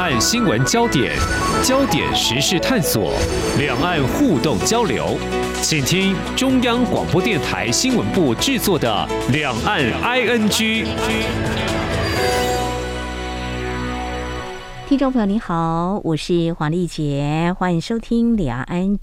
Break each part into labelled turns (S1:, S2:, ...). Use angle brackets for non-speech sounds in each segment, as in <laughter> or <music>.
S1: 岸新闻焦点，焦点时事探索，两岸互动交流，请听中央广播电台新闻部制作的《两岸 ING》。
S2: 听众朋友您好，我是黄丽杰，欢迎收听《两岸 ING》。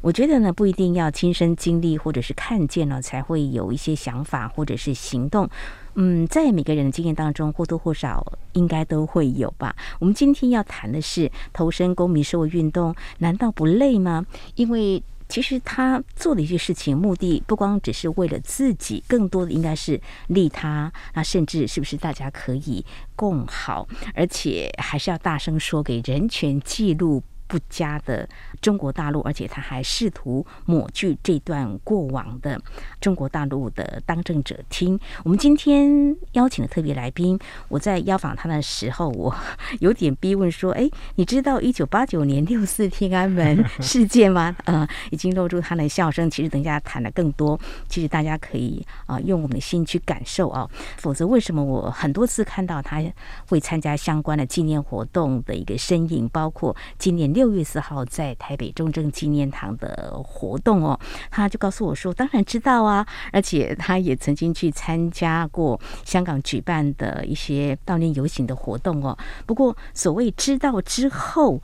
S2: 我觉得呢，不一定要亲身经历或者是看见了，才会有一些想法或者是行动。嗯，在每个人的经验当中，或多或少应该都会有吧。我们今天要谈的是投身公民社会运动，难道不累吗？因为其实他做的一些事情，目的不光只是为了自己，更多的应该是利他。那甚至是不是大家可以共好，而且还是要大声说给人权记录不佳的中国大陆，而且他还试图抹去这段过往的中国大陆的当政者听。我们今天邀请的特别来宾，我在邀访他的时候，我有点逼问说：“哎，你知道一九八九年六四天安门事件吗？” <laughs> 呃，已经露出他的笑声。其实等一下谈的更多，其实大家可以啊、用我们的心去感受啊。否则，为什么我很多次看到他会参加相关的纪念活动的一个身影，包括今年。六月四号在台台北重症纪念堂的活动哦，他就告诉我说，当然知道啊，而且他也曾经去参加过香港举办的一些悼念游行的活动哦。不过，所谓知道之后。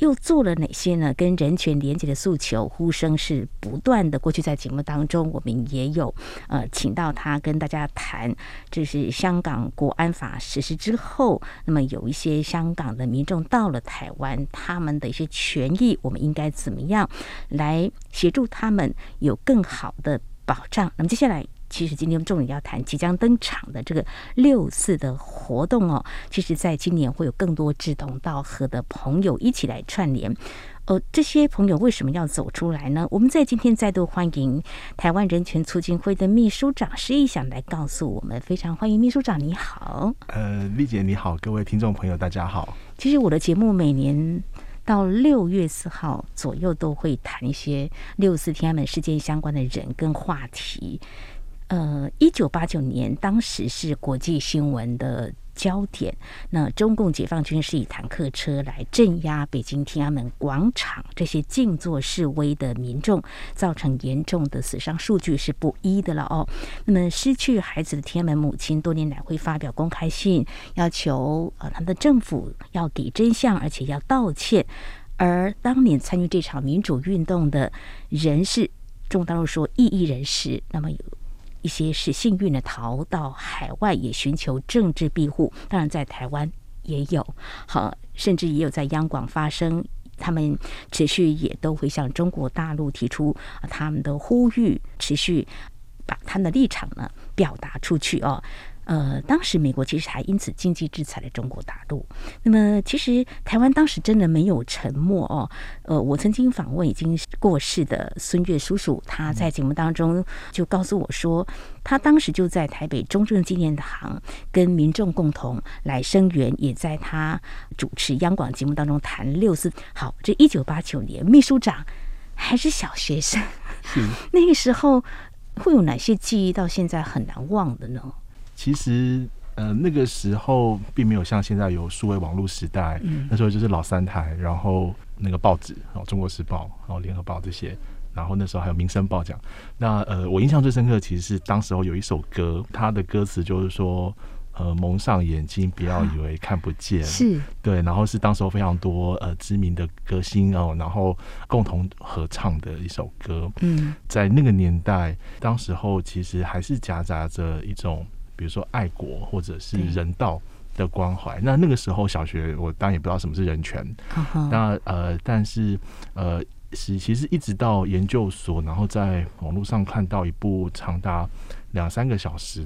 S2: 又做了哪些呢？跟人权连接的诉求呼声是不断的。过去在节目当中，我们也有呃请到他跟大家谈，就是香港国安法实施之后，那么有一些香港的民众到了台湾，他们的一些权益，我们应该怎么样来协助他们有更好的保障？那么接下来。其实今天重点要谈即将登场的这个六四的活动哦，其实在今年会有更多志同道合的朋友一起来串联。呃，这些朋友为什么要走出来呢？我们在今天再度欢迎台湾人权促进会的秘书长施一翔来告诉我们，非常欢迎秘书长，你好。
S3: 呃，丽姐你好，各位听众朋友大家好。
S2: 其实我的节目每年到六月四号左右都会谈一些六四天安门事件相关的人跟话题。呃，一九八九年，当时是国际新闻的焦点。那中共解放军是以坦克车来镇压北京天安门广场这些静坐示威的民众，造成严重的死伤数据是不一的了哦。那么失去孩子的天安门母亲多年来会发表公开信，要求呃他们的政府要给真相，而且要道歉。而当年参与这场民主运动的人士，中国大陆说异议人士，那么有。一些是幸运的逃到海外，也寻求政治庇护。当然，在台湾也有，好，甚至也有在央广发声。他们持续也都会向中国大陆提出他们的呼吁，持续把他们的立场呢表达出去哦。呃，当时美国其实还因此经济制裁了中国大陆。那么，其实台湾当时真的没有沉默哦。呃，我曾经访问已经过世的孙越叔叔，他在节目当中就告诉我说，他当时就在台北中正纪念堂跟民众共同来声援，也在他主持央广节目当中谈六四。好，这一九八九年，秘书长还是小学生，<laughs> 那个时候会有哪些记忆到现在很难忘的呢？
S3: 其实，呃，那个时候并没有像现在有数位网络时代，嗯，那时候就是老三台，然后那个报纸，然后《中国时报》，然后《联合报》这些，然后那时候还有《民生报》讲。那呃，我印象最深刻其实是当时候有一首歌，它的歌词就是说，呃，蒙上眼睛，不要以为看不见，
S2: 是
S3: 对。然后是当时候非常多呃知名的歌星哦，然后共同合唱的一首歌。嗯，在那个年代，当时候其实还是夹杂着一种。比如说爱国或者是人道的关怀，那那个时候小学我当然也不知道什么是人权，那呃，但是呃是其实一直到研究所，然后在网络上看到一部长达两三个小时，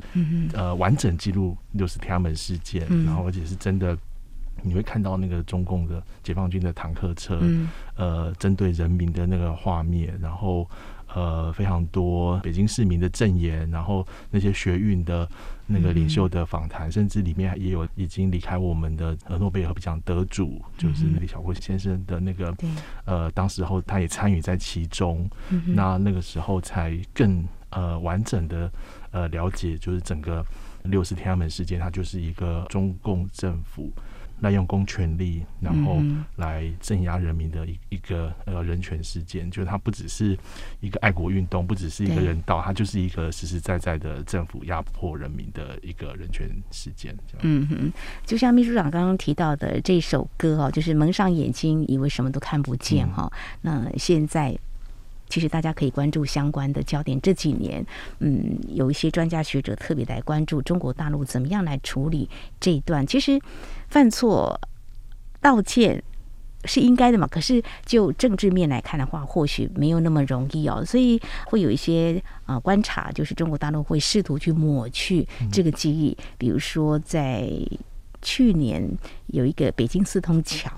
S3: 呃，完整记录六十天安门事件，然后而且是真的，你会看到那个中共的解放军的坦克车，呃，针对人民的那个画面，然后。呃，非常多北京市民的证言，然后那些学运的那个领袖的访谈，嗯、甚至里面也有已经离开我们的诺贝尔和平奖得主，嗯、就是李小龙先生的那个，呃，当时候他也参与在其中，嗯、那那个时候才更呃完整的呃了解，就是整个六四天安门事件，它就是一个中共政府滥用公权力，然后来镇压人民的一一个呃人权事件，就是它不只是一个爱国运动，不只是一个人道，它就是一个实实在在的政府压迫人民的一个人权事件。
S2: 嗯哼，就像秘书长刚刚提到的这首歌哦，就是蒙上眼睛，以为什么都看不见哈。嗯、那现在。其实大家可以关注相关的焦点。这几年，嗯，有一些专家学者特别来关注中国大陆怎么样来处理这一段。其实犯错道歉是应该的嘛，可是就政治面来看的话，或许没有那么容易哦。所以会有一些啊、呃、观察，就是中国大陆会试图去抹去这个记忆，嗯、比如说在。去年有一个北京四通桥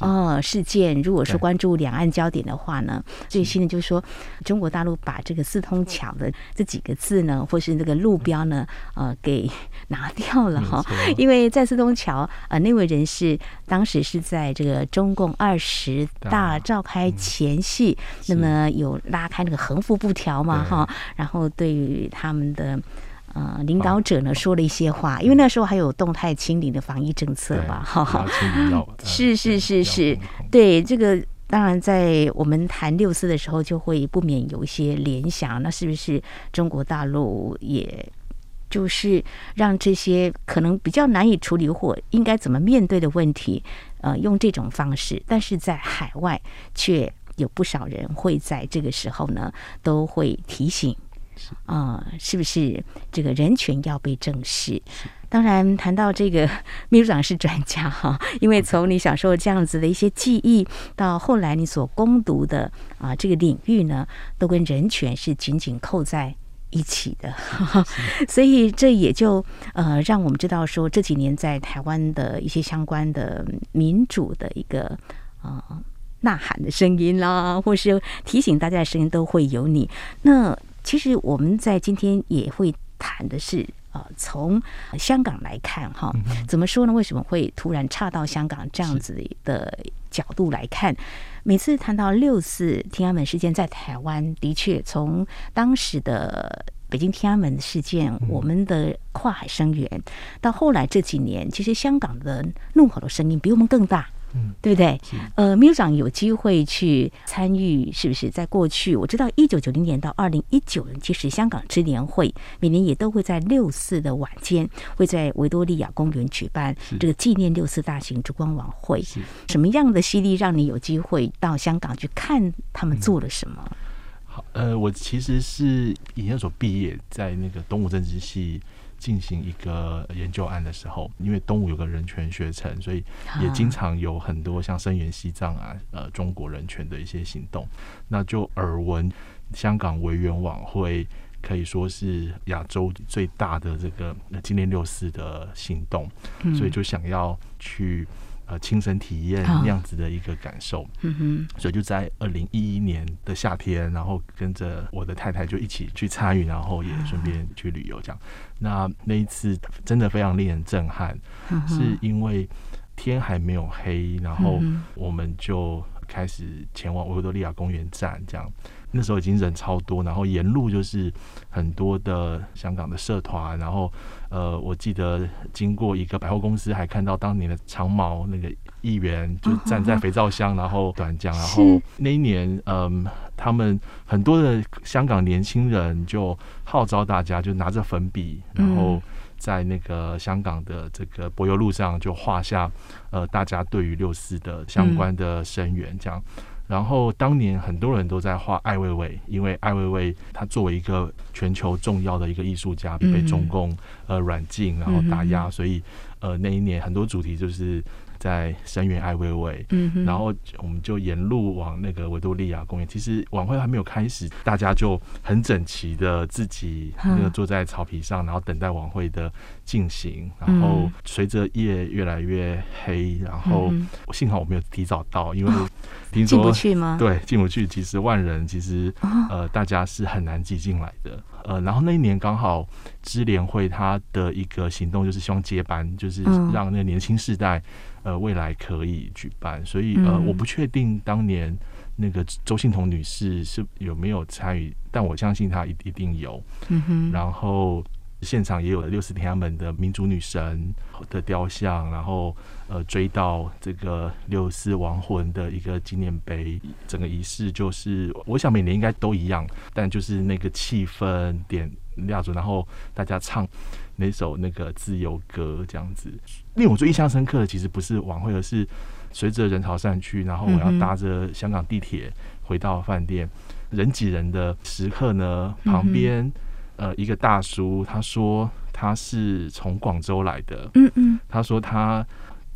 S2: 哦事件，如果说关注两岸焦点的话呢，最新的就是说中国大陆把这个四通桥的这几个字呢，或是这个路标呢，呃，给拿掉了哈。<laughs> 因为在四通桥呃那位人士当时是在这个中共二十大召开前夕，那么有拉开那个横幅布条嘛哈，然后对于他们的。呃，领导者呢说了一些话，因为那时候还有动态清零的防疫政策吧，哈哈，<laughs> 是是是是，对这个当然在我们谈六四的时候，就会不免有一些联想，那是不是中国大陆也就是让这些可能比较难以处理或应该怎么面对的问题，呃，用这种方式，但是在海外却有不少人会在这个时候呢，都会提醒。啊、呃，是不是这个人权要被正视？当然，谈到这个，<laughs> 秘书长是专家哈，因为从你小时候这样子的一些记忆，到后来你所攻读的啊、呃、这个领域呢，都跟人权是紧紧扣在一起的，<laughs> 所以这也就呃让我们知道说，这几年在台湾的一些相关的民主的一个啊、呃、呐喊的声音啦，或是提醒大家的声音，都会有你。那。其实我们在今天也会谈的是，啊，从香港来看哈，怎么说呢？为什么会突然差到香港这样子的角度来看？每次谈到六四天安门事件在台湾，的确从当时的北京天安门事件，我们的跨海声援，到后来这几年，其实香港的怒吼的声音比我们更大。嗯，对不对？呃，秘书长有机会去参与，是不是？在过去，我知道一九九零年到二零一九年，其实香港支联会每年也都会在六四的晚间，会在维多利亚公园举办这个纪念六四大型烛光晚会。什么样的吸力让你有机会到香港去看他们做了什么？嗯、
S3: 好，呃，我其实是研究所毕业，在那个东吴政治系。进行一个研究案的时候，因为东吴有个人权学程，所以也经常有很多像声援西藏啊、呃中国人权的一些行动。那就耳闻香港维园晚会可以说是亚洲最大的这个纪念六四的行动，所以就想要去。呃，亲身体验那样子的一个感受，嗯哼，所以就在二零一一年的夏天，然后跟着我的太太就一起去参与，然后也顺便去旅游，这样。那那一次真的非常令人震撼，是因为天还没有黑，然后我们就开始前往维多利亚公园站，这样。那时候已经人超多，然后沿路就是很多的香港的社团，然后呃，我记得经过一个百货公司，还看到当年的长毛那个议员就站在肥皂箱，然后短讲，然后那一年，嗯，他们很多的香港年轻人就号召大家，就拿着粉笔，然后在那个香港的这个柏油路上就画下呃大家对于六四的相关的声援，这样。然后当年很多人都在画艾未未，因为艾未未他作为一个全球重要的一个艺术家，被中共呃软禁，然后打压，所以呃那一年很多主题就是。在声援艾薇薇，嗯，然后我们就沿路往那个维多利亚公园。其实晚会还没有开始，大家就很整齐的自己那个坐在草皮上，然后等待晚会的进行。然后随着夜越来越黑，然后幸好我没有提早到，因为听说
S2: 进不去吗？
S3: 对，进不去。其实万人，其实呃，大家是很难挤进来的。呃，然后那一年刚好支联会他的一个行动就是希望接班，就是让那个年轻世代。呃，未来可以举办，所以呃，我不确定当年那个周信彤女士是有没有参与，但我相信她一一定有。嗯哼。然后现场也有了六四天安门的民主女神的雕像，然后呃追悼这个六四亡魂的一个纪念碑。整个仪式就是，我想每年应该都一样，但就是那个气氛点蜡烛，然后大家唱那首那个自由歌这样子。令我最印象深刻的，其实不是晚会，而是随着人潮散去，然后我要搭着香港地铁回到饭店，人挤人的时刻呢，旁边。呃，一个大叔，他说他是从广州来的。嗯嗯，他说他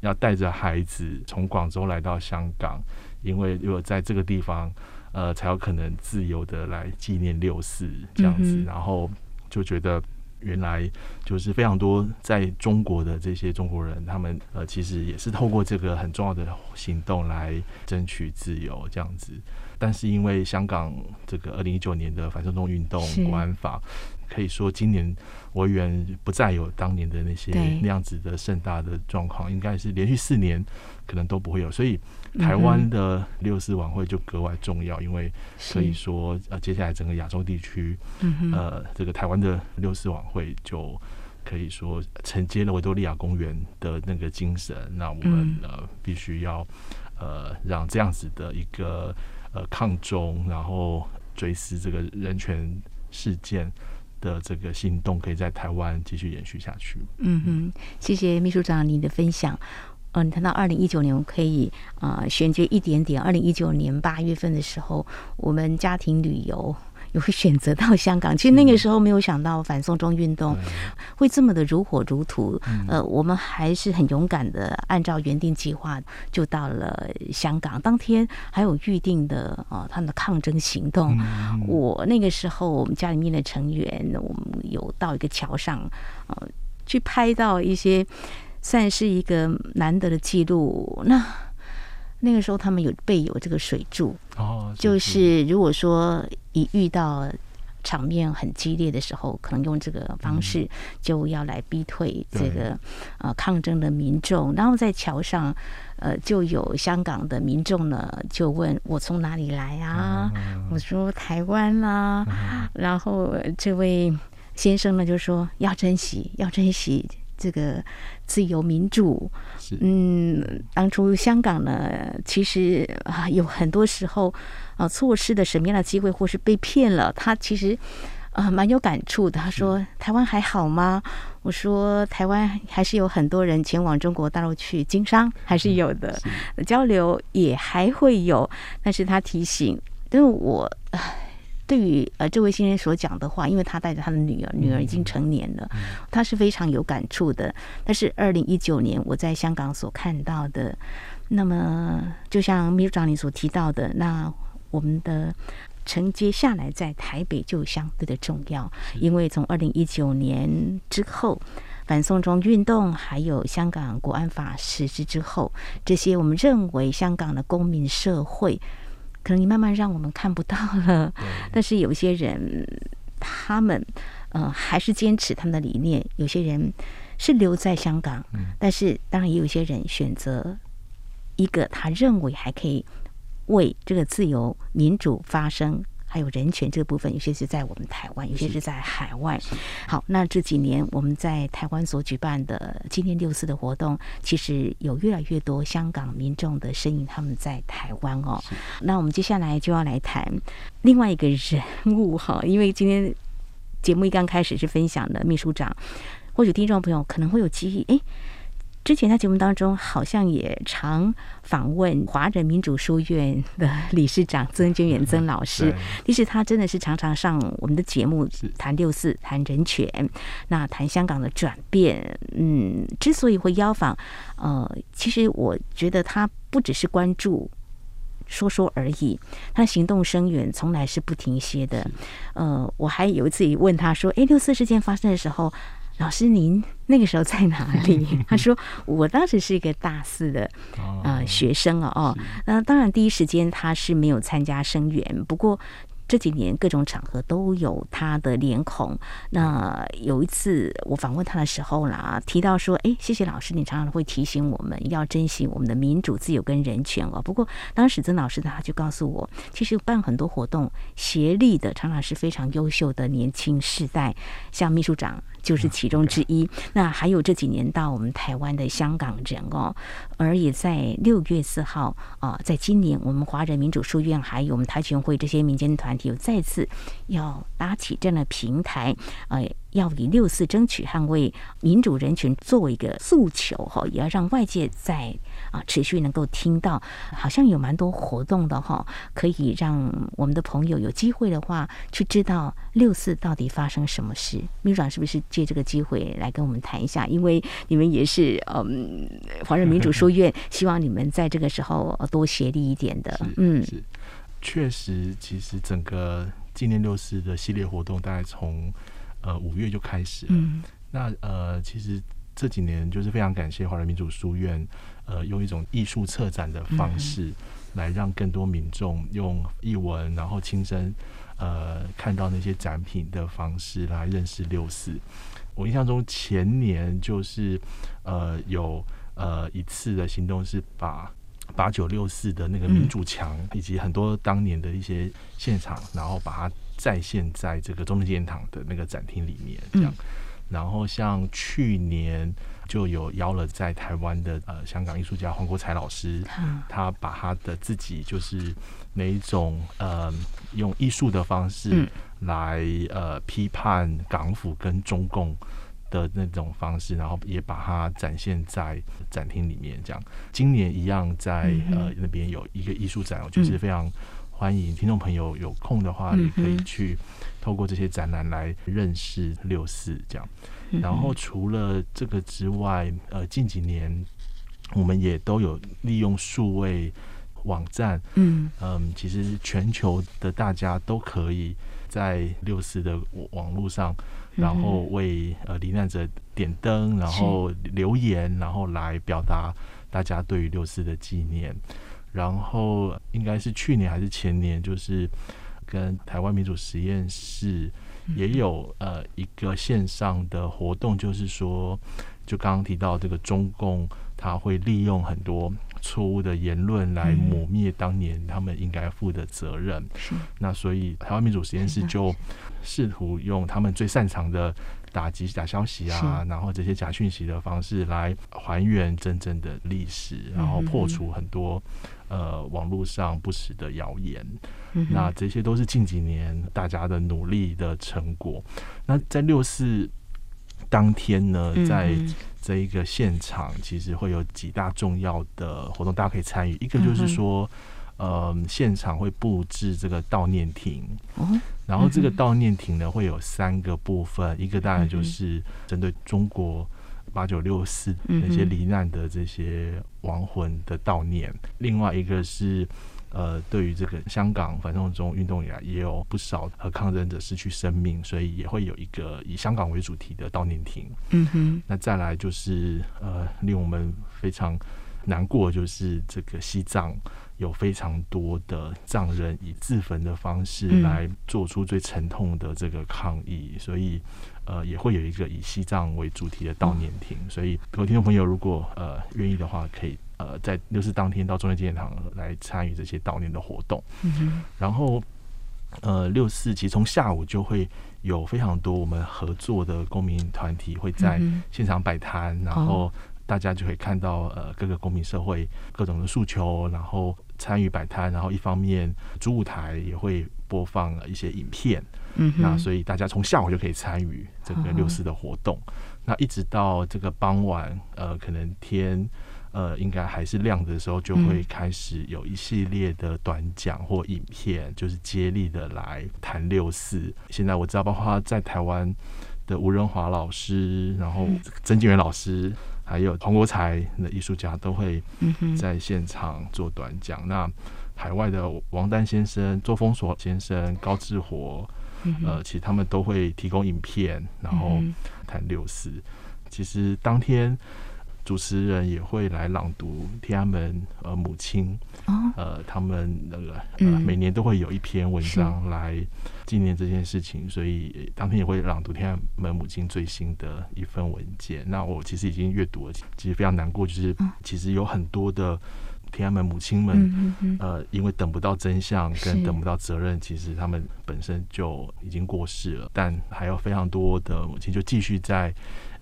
S3: 要带着孩子从广州来到香港，因为如果在这个地方，呃，才有可能自由的来纪念六四这样子。嗯、然后就觉得原来就是非常多在中国的这些中国人，他们呃其实也是透过这个很重要的行动来争取自由这样子。但是因为香港这个二零一九年的反送中运动国安法，可以说今年维园不再有当年的那些那样子的盛大的状况，应该是连续四年可能都不会有。所以台湾的六四晚会就格外重要，因为可以说呃接下来整个亚洲地区，呃这个台湾的六四晚会就可以说承接了维多利亚公园的那个精神。那我们呃必须要呃让这样子的一个。呃，抗中，然后追思这个人权事件的这个行动，可以在台湾继续延续下去。
S2: 嗯哼，谢谢秘书长你的分享。嗯、呃，你谈到二零一九年，我可以啊、呃、选择一点点。二零一九年八月份的时候，我们家庭旅游。有选择到香港，其实那个时候没有想到反送中运动会这么的如火如荼。呃，我们还是很勇敢的，按照原定计划就到了香港。当天还有预定的啊，他们的抗争行动。我那个时候，我们家里面的成员，我们有到一个桥上，呃，去拍到一些算是一个难得的记录。那那个时候他们有备有这个水柱，哦，就是如果说一遇到场面很激烈的时候，可能用这个方式就要来逼退这个呃抗争的民众。然后在桥上，呃，就有香港的民众呢，就问我从哪里来啊？我说台湾啦。然后这位先生呢就说要珍惜，要珍惜。这个自由民主，嗯，当初香港呢，其实啊有很多时候啊错失的什么样的机会，或是被骗了，他其实啊蛮有感触的。他说：“台湾还好吗？”我说：“台湾还是有很多人前往中国大陆去经商，还是有的，交流也还会有。”但是他提醒，但是我。对于呃这位先生所讲的话，因为他带着他的女儿，女儿已经成年了，他是非常有感触的。但是二零一九年我在香港所看到的，那么就像秘书长你所提到的，那我们的承接下来在台北就相对的重要，因为从二零一九年之后，反送中运动还有香港国安法实施之后，这些我们认为香港的公民社会。可能你慢慢让我们看不到了，但是有些人，他们呃还是坚持他们的理念。有些人是留在香港，但是当然也有些人选择一个他认为还可以为这个自由民主发声。还有人权这个部分，有些是在我们台湾，有些是在海外。好，那这几年我们在台湾所举办的纪念六四的活动，其实有越来越多香港民众的身影，他们在台湾哦。那我们接下来就要来谈另外一个人物哈，因为今天节目一刚开始是分享的秘书长，或许听众朋友可能会有记忆，诶。之前在节目当中，好像也常访问华人民主书院的理事长曾娟远曾老师。其实他真的是常常上我们的节目谈六四、谈人权，那谈香港的转变。嗯，之所以会邀访，呃，其实我觉得他不只是关注说说而已，他行动声援从来是不停歇的。呃，我还有一次也问他说：“诶，六四事件发生的时候。”老师，您那个时候在哪里？<laughs> 他说，我当时是一个大四的呃学生哦哦，那当然第一时间他是没有参加生源，不过。这几年各种场合都有他的脸孔。那有一次我访问他的时候啦，提到说：“哎，谢谢老师，你常常会提醒我们要珍惜我们的民主、自由跟人权哦。”不过当时曾老师他就告诉我，其实办很多活动协力的常常是非常优秀的年轻世代，像秘书长就是其中之一。那还有这几年到我们台湾的香港人哦，而也在六月四号啊，在今年我们华人民主书院还有我们台全会这些民间团体有再次要搭起这样的平台，呃。要以六四争取捍卫民主人权作为一个诉求哈，也要让外界在啊持续能够听到，好像有蛮多活动的哈，可以让我们的朋友有机会的话去知道六四到底发生什么事。秘书长是不是借这个机会来跟我们谈一下？因为你们也是嗯华人民主书院，希望你们在这个时候多协力一点的。嗯，
S3: 是确实，其实整个纪念六四的系列活动，大概从呃，五月就开始了。嗯、那呃，其实这几年就是非常感谢华人民主书院，呃，用一种艺术策展的方式，来让更多民众用译文，然后亲身呃看到那些展品的方式来认识六四。我印象中前年就是呃有呃一次的行动是把八九六四的那个民主墙，以及很多当年的一些现场，然后把它。再现在这个中正纪念堂的那个展厅里面，这样。然后像去年就有邀了在台湾的呃香港艺术家黄国才老师，他把他的自己就是那一种呃用艺术的方式来呃批判港府跟中共的那种方式，然后也把它展现在展厅里面，这样。今年一样在呃那边有一个艺术展，我觉得是非常。欢迎听众朋友有空的话，也可以去透过这些展览来认识六四这样。然后除了这个之外，呃，近几年我们也都有利用数位网站，嗯。嗯，其实全球的大家都可以在六四的网络上，然后为呃罹难者点灯，然后留言，然后来表达大家对于六四的纪念。然后应该是去年还是前年，就是跟台湾民主实验室也有呃一个线上的活动，就是说，就刚刚提到这个中共，他会利用很多错误的言论来抹灭当年他们应该负的责任。那所以台湾民主实验室就试图用他们最擅长的。打击假消息啊，然后这些假讯息的方式来还原真正的历史，然后破除很多呃网络上不实的谣言。那这些都是近几年大家的努力的成果。那在六四当天呢，在这一个现场，其实会有几大重要的活动，大家可以参与。一个就是说。呃，现场会布置这个悼念亭，然后这个悼念亭呢会有三个部分，一个当然就是针对中国八九六四那些罹难的这些亡魂的悼念，另外一个是呃，对于这个香港反送中运动以来也有不少和抗争者失去生命，所以也会有一个以香港为主题的悼念亭。嗯哼，那再来就是呃，令我们非常难过就是这个西藏。有非常多的藏人以自焚的方式来做出最沉痛的这个抗议，嗯、所以呃也会有一个以西藏为主题的悼念亭。嗯、所以各位听众朋友，如果呃愿意的话，可以呃在六四当天到中央纪念堂来参与这些悼念的活动。然后呃六四其实从下午就会有非常多我们合作的公民团体会在现场摆摊，嗯、然后大家就可以看到呃各个公民社会各种的诉求，然后。参与摆摊，然后一方面主舞台也会播放一些影片，嗯，那所以大家从下午就可以参与这个六四的活动，哦、那一直到这个傍晚，呃，可能天呃应该还是亮的时候，就会开始有一系列的短讲或影片，就是接力的来谈六四。现在我知道，包括在台湾的吴仁华老师，然后曾建元老师。还有黄国才的艺术家都会在现场做短讲。嗯、那海外的王丹先生、周峰所先生、高志活，嗯、呃，其实他们都会提供影片，然后谈六四。嗯、其实当天。主持人也会来朗读天安门呃母亲，呃他们那个呃每年都会有一篇文章来纪念这件事情，所以当天也会朗读天安门母亲最新的一份文件。那我其实已经阅读了，其实非常难过，就是其实有很多的天安门母亲们，嗯嗯呃，因为等不到真相跟等不到责任，其实他们本身就已经过世了。但还有非常多的母亲就继续在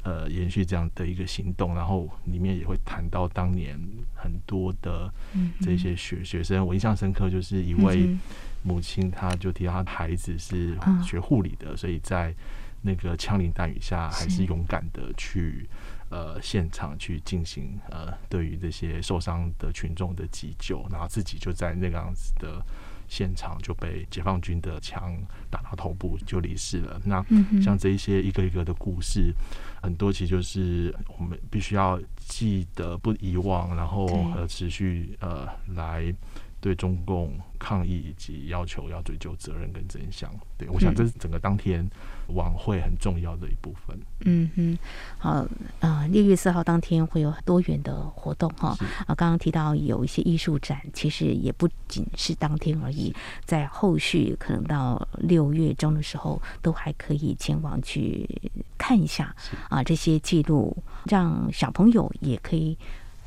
S3: 呃延续这样的一个行动，然后里面也会谈到当年很多的这些学学生，我印象深刻就是一位母亲，她就提到她的孩子是学护理的，所以在那个枪林弹雨下，还是勇敢的去。呃，现场去进行呃，对于这些受伤的群众的急救，然后自己就在那个样子的现场就被解放军的枪打到头部就离世了。那像这一些一个一个的故事，很多其实就是我们必须要记得不遗忘，然后呃持续呃来。对中共抗议以及要求要追究责任跟真相，对，我想这是整个当天晚会很重要的一部分。
S2: 嗯哼，好啊，呃，六月四号当天会有很多元的活动哈啊，刚刚提到有一些艺术展，其实也不仅是当天而已，在后续可能到六月中的时候，都还可以前往去看一下啊，这些记录，让小朋友也可以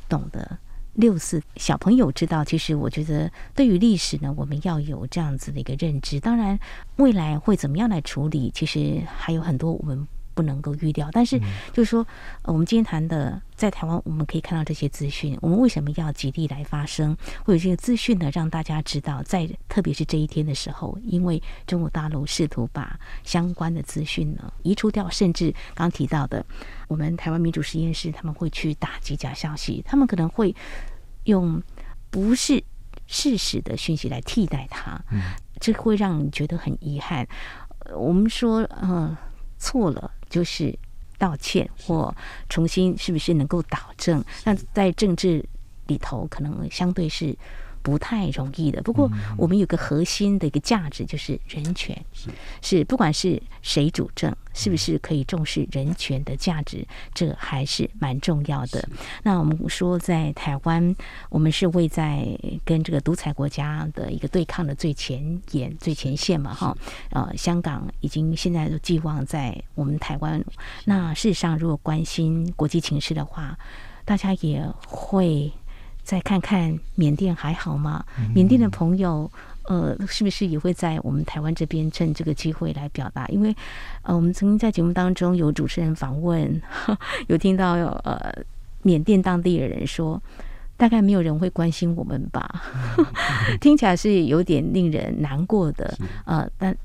S2: 懂得。六四小朋友知道，其实我觉得对于历史呢，我们要有这样子的一个认知。当然，未来会怎么样来处理，其实还有很多我们。不能够预料，但是就是说，呃我们今天谈的，在台湾我们可以看到这些资讯。我们为什么要极力来发声？会有这个资讯呢？让大家知道，在特别是这一天的时候，因为中国大陆试图把相关的资讯呢移除掉，甚至刚提到的，我们台湾民主实验室他们会去打击假消息，他们可能会用不是事实的讯息来替代它，这会让你觉得很遗憾。我们说，嗯，错了。就是道歉或重新是不是能够导正？那在政治里头，可能相对是。不太容易的。不过，我们有个核心的一个价值，就是人权。是是，不管是谁主政，是不是可以重视人权的价值，这还是蛮重要的。那我们说，在台湾，我们是位在跟这个独裁国家的一个对抗的最前沿、最前线嘛，哈。呃，香港已经现在都寄望在我们台湾。那事实上，如果关心国际情势的话，大家也会。再看看缅甸还好吗？缅甸的朋友，呃，是不是也会在我们台湾这边趁这个机会来表达？因为，呃，我们曾经在节目当中有主持人访问，<laughs> 有听到呃缅甸当地的人说，大概没有人会关心我们吧？<laughs> 听起来是有点令人难过的，呃，但。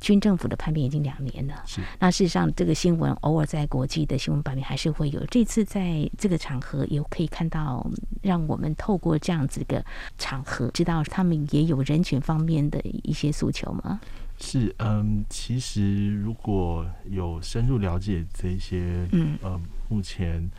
S2: 军政府的叛变已经两年了，是。那事实上，这个新闻偶尔在国际的新闻版面还是会有。这次在这个场合也可以看到，让我们透过这样子的场合，知道他们也有人权方面的一些诉求吗？
S3: 是，嗯，其实如果有深入了解这些，嗯，呃，目前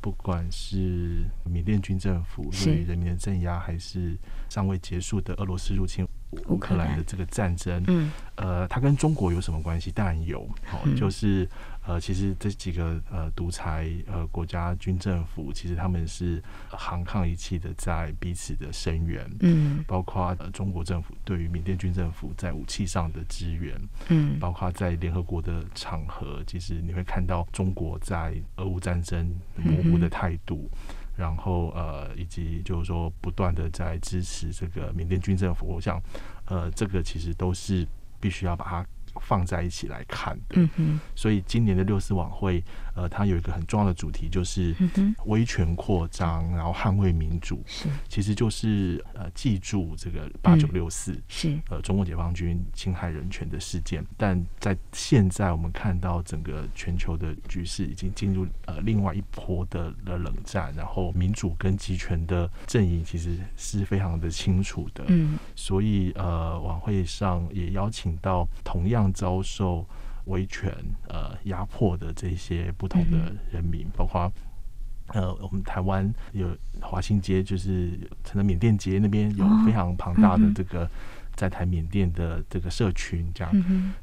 S3: 不管是缅甸军政府对人民的镇压，还是尚未结束的俄罗斯入侵。乌克兰的这个战争，嗯，呃，它跟中国有什么关系？当然有，好，就是呃，其实这几个呃独裁呃国家军政府，其实他们是航抗一气的在彼此的声援，嗯，包括呃中国政府对于缅甸军政府在武器上的支援，嗯，包括在联合国的场合，其实你会看到中国在俄乌战争模糊的态度。然后呃，以及就是说，不断的在支持这个缅甸军政府，我想，呃，这个其实都是必须要把它。放在一起来看的，所以今年的六四晚会，呃，它有一个很重要的主题，就是威权扩张，然后捍卫民主，是，其实就是呃，记住这个八九六四，是，呃，中国解放军侵害人权的事件。但在现在，我们看到整个全球的局势已经进入呃另外一波的的冷战，然后民主跟集权的阵营其实是非常的清楚的，嗯，所以呃，晚会上也邀请到同样。遭受维权呃压迫的这些不同的人民，包括呃我们台湾有华新街，就是成了缅甸街那边有非常庞大的这个在台缅甸的这个社群，这样。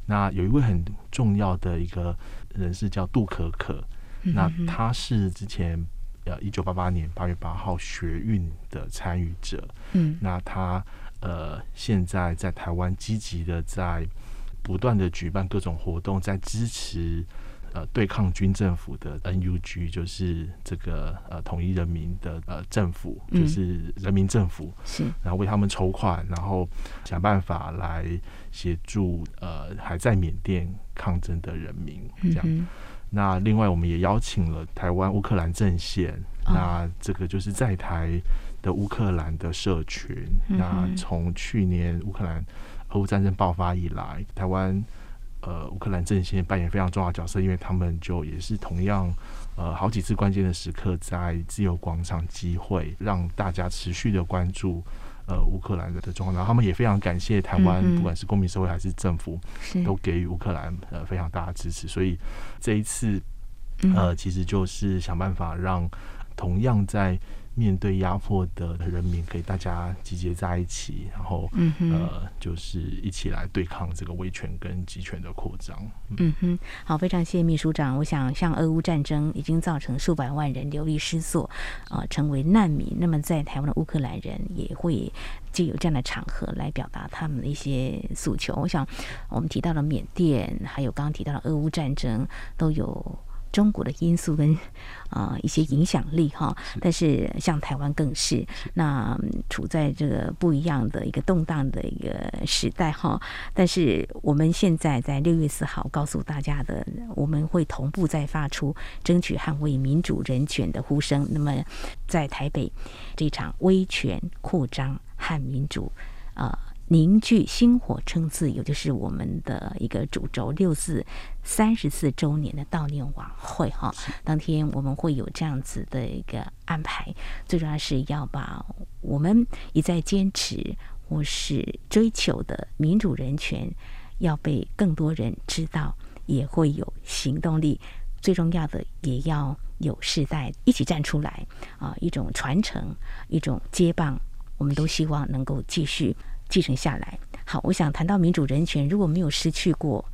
S3: 那有一位很重要的一个人士叫杜可可，那他是之前呃一九八八年八月八号学运的参与者，嗯，那他呃现在在台湾积极的在。不断的举办各种活动，在支持呃对抗军政府的 NUG，就是这个呃统一人民的呃政府，就是人民政府，是、嗯，然后为他们筹款，然后想办法来协助呃还在缅甸抗争的人民，这样。嗯、那另外我们也邀请了台湾乌克兰阵线，哦、那这个就是在台的乌克兰的社群，嗯、那从去年乌克兰俄乌战争爆发以来，台湾呃乌克兰阵线扮演非常重要的角色，因为他们就也是同样呃好几次关键的时刻在自由广场集会，让大家持续的关注呃乌克兰的的状况，然后他们也非常感谢台湾，嗯、不管是公民社会还是政府，都给予乌克兰呃非常大的支持，所以这一次呃其实就是想办法让同样在面对压迫的人民，可以大家集结在一起，然后、嗯、呃，就是一起来对抗这个威权跟集权的扩张。嗯，
S2: 嗯哼，好，非常谢谢秘书长。我想，像俄乌战争已经造成数百万人流离失所，啊、呃，成为难民。那么，在台湾的乌克兰人也会借有这样的场合来表达他们的一些诉求。我想，我们提到了缅甸，还有刚刚提到的俄乌战争，都有。中国的因素跟啊、呃、一些影响力哈，但是像台湾更是那处在这个不一样的一个动荡的一个时代哈。但是我们现在在六月四号告诉大家的，我们会同步再发出争取捍卫民主人权的呼声。那么在台北这场威权扩张和民主啊。呃凝聚星火称自由，就是我们的一个主轴。六四三十四周年的悼念晚会，哈，当天我们会有这样子的一个安排。最重要是要把我们一再坚持或是追求的民主人权，要被更多人知道，也会有行动力。最重要的，也要有世代一起站出来啊，一种传承，一种接棒，我们都希望能够继续。继承下来，好，我想谈到民主人权，如果没有失去过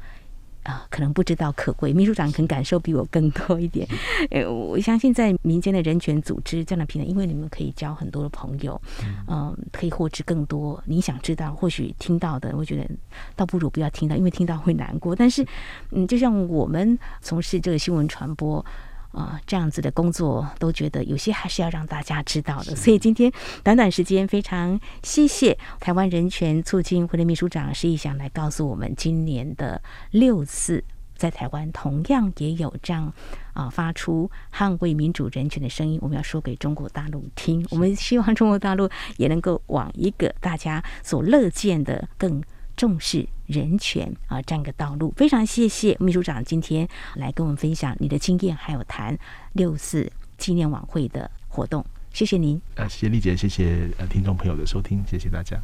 S2: 啊，可能不知道可贵。秘书长可能感受比我更多一点。<laughs> 呃，我相信在民间的人权组织这样的平台，因为你们可以交很多的朋友，嗯，可以获知更多你想知道，或许听到的，我觉得倒不如不要听到，因为听到会难过。但是，嗯，就像我们从事这个新闻传播。啊、呃，这样子的工作都觉得有些还是要让大家知道的，所以今天短短时间，非常谢谢台湾人权促进会的秘书长施逸翔来告诉我们，今年的六次在台湾同样也有这样啊、呃、发出捍卫民主人权的声音，我们要说给中国大陆听，我们希望中国大陆也能够往一个大家所乐见的更。重视人权啊，这样一个道路。非常谢谢秘书长今天来跟我们分享你的经验，还有谈六四纪念晚会的活动。谢谢您。
S3: 呃，谢谢丽姐，谢谢呃听众朋友的收听，谢谢大家。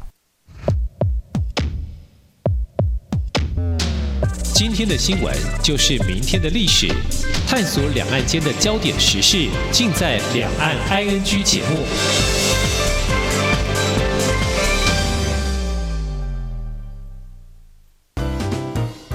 S1: 今天的新闻就是明天的历史，探索两岸间的焦点时事，尽在《两岸 ING》节目。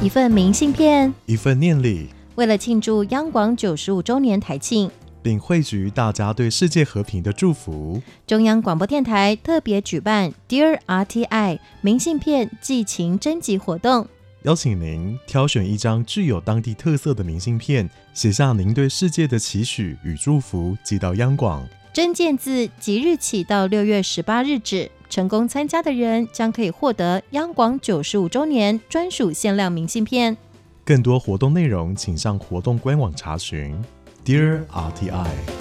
S4: 一份明信片，
S5: 一份念礼，
S4: 为了庆祝央广九十五周年台庆，
S5: 并汇聚大家对世界和平的祝福，
S4: 中央广播电台特别举办 Dear RTI 明信片寄情征集活动，
S5: 邀请您挑选一张具有当地特色的明信片，写下您对世界的期许与祝福，寄到央广。
S4: 征件自即日起到六月十八日止。成功参加的人将可以获得央广九十五周年专属限量明信片。
S5: 更多活动内容，请上活动官网查询。Dear RTI。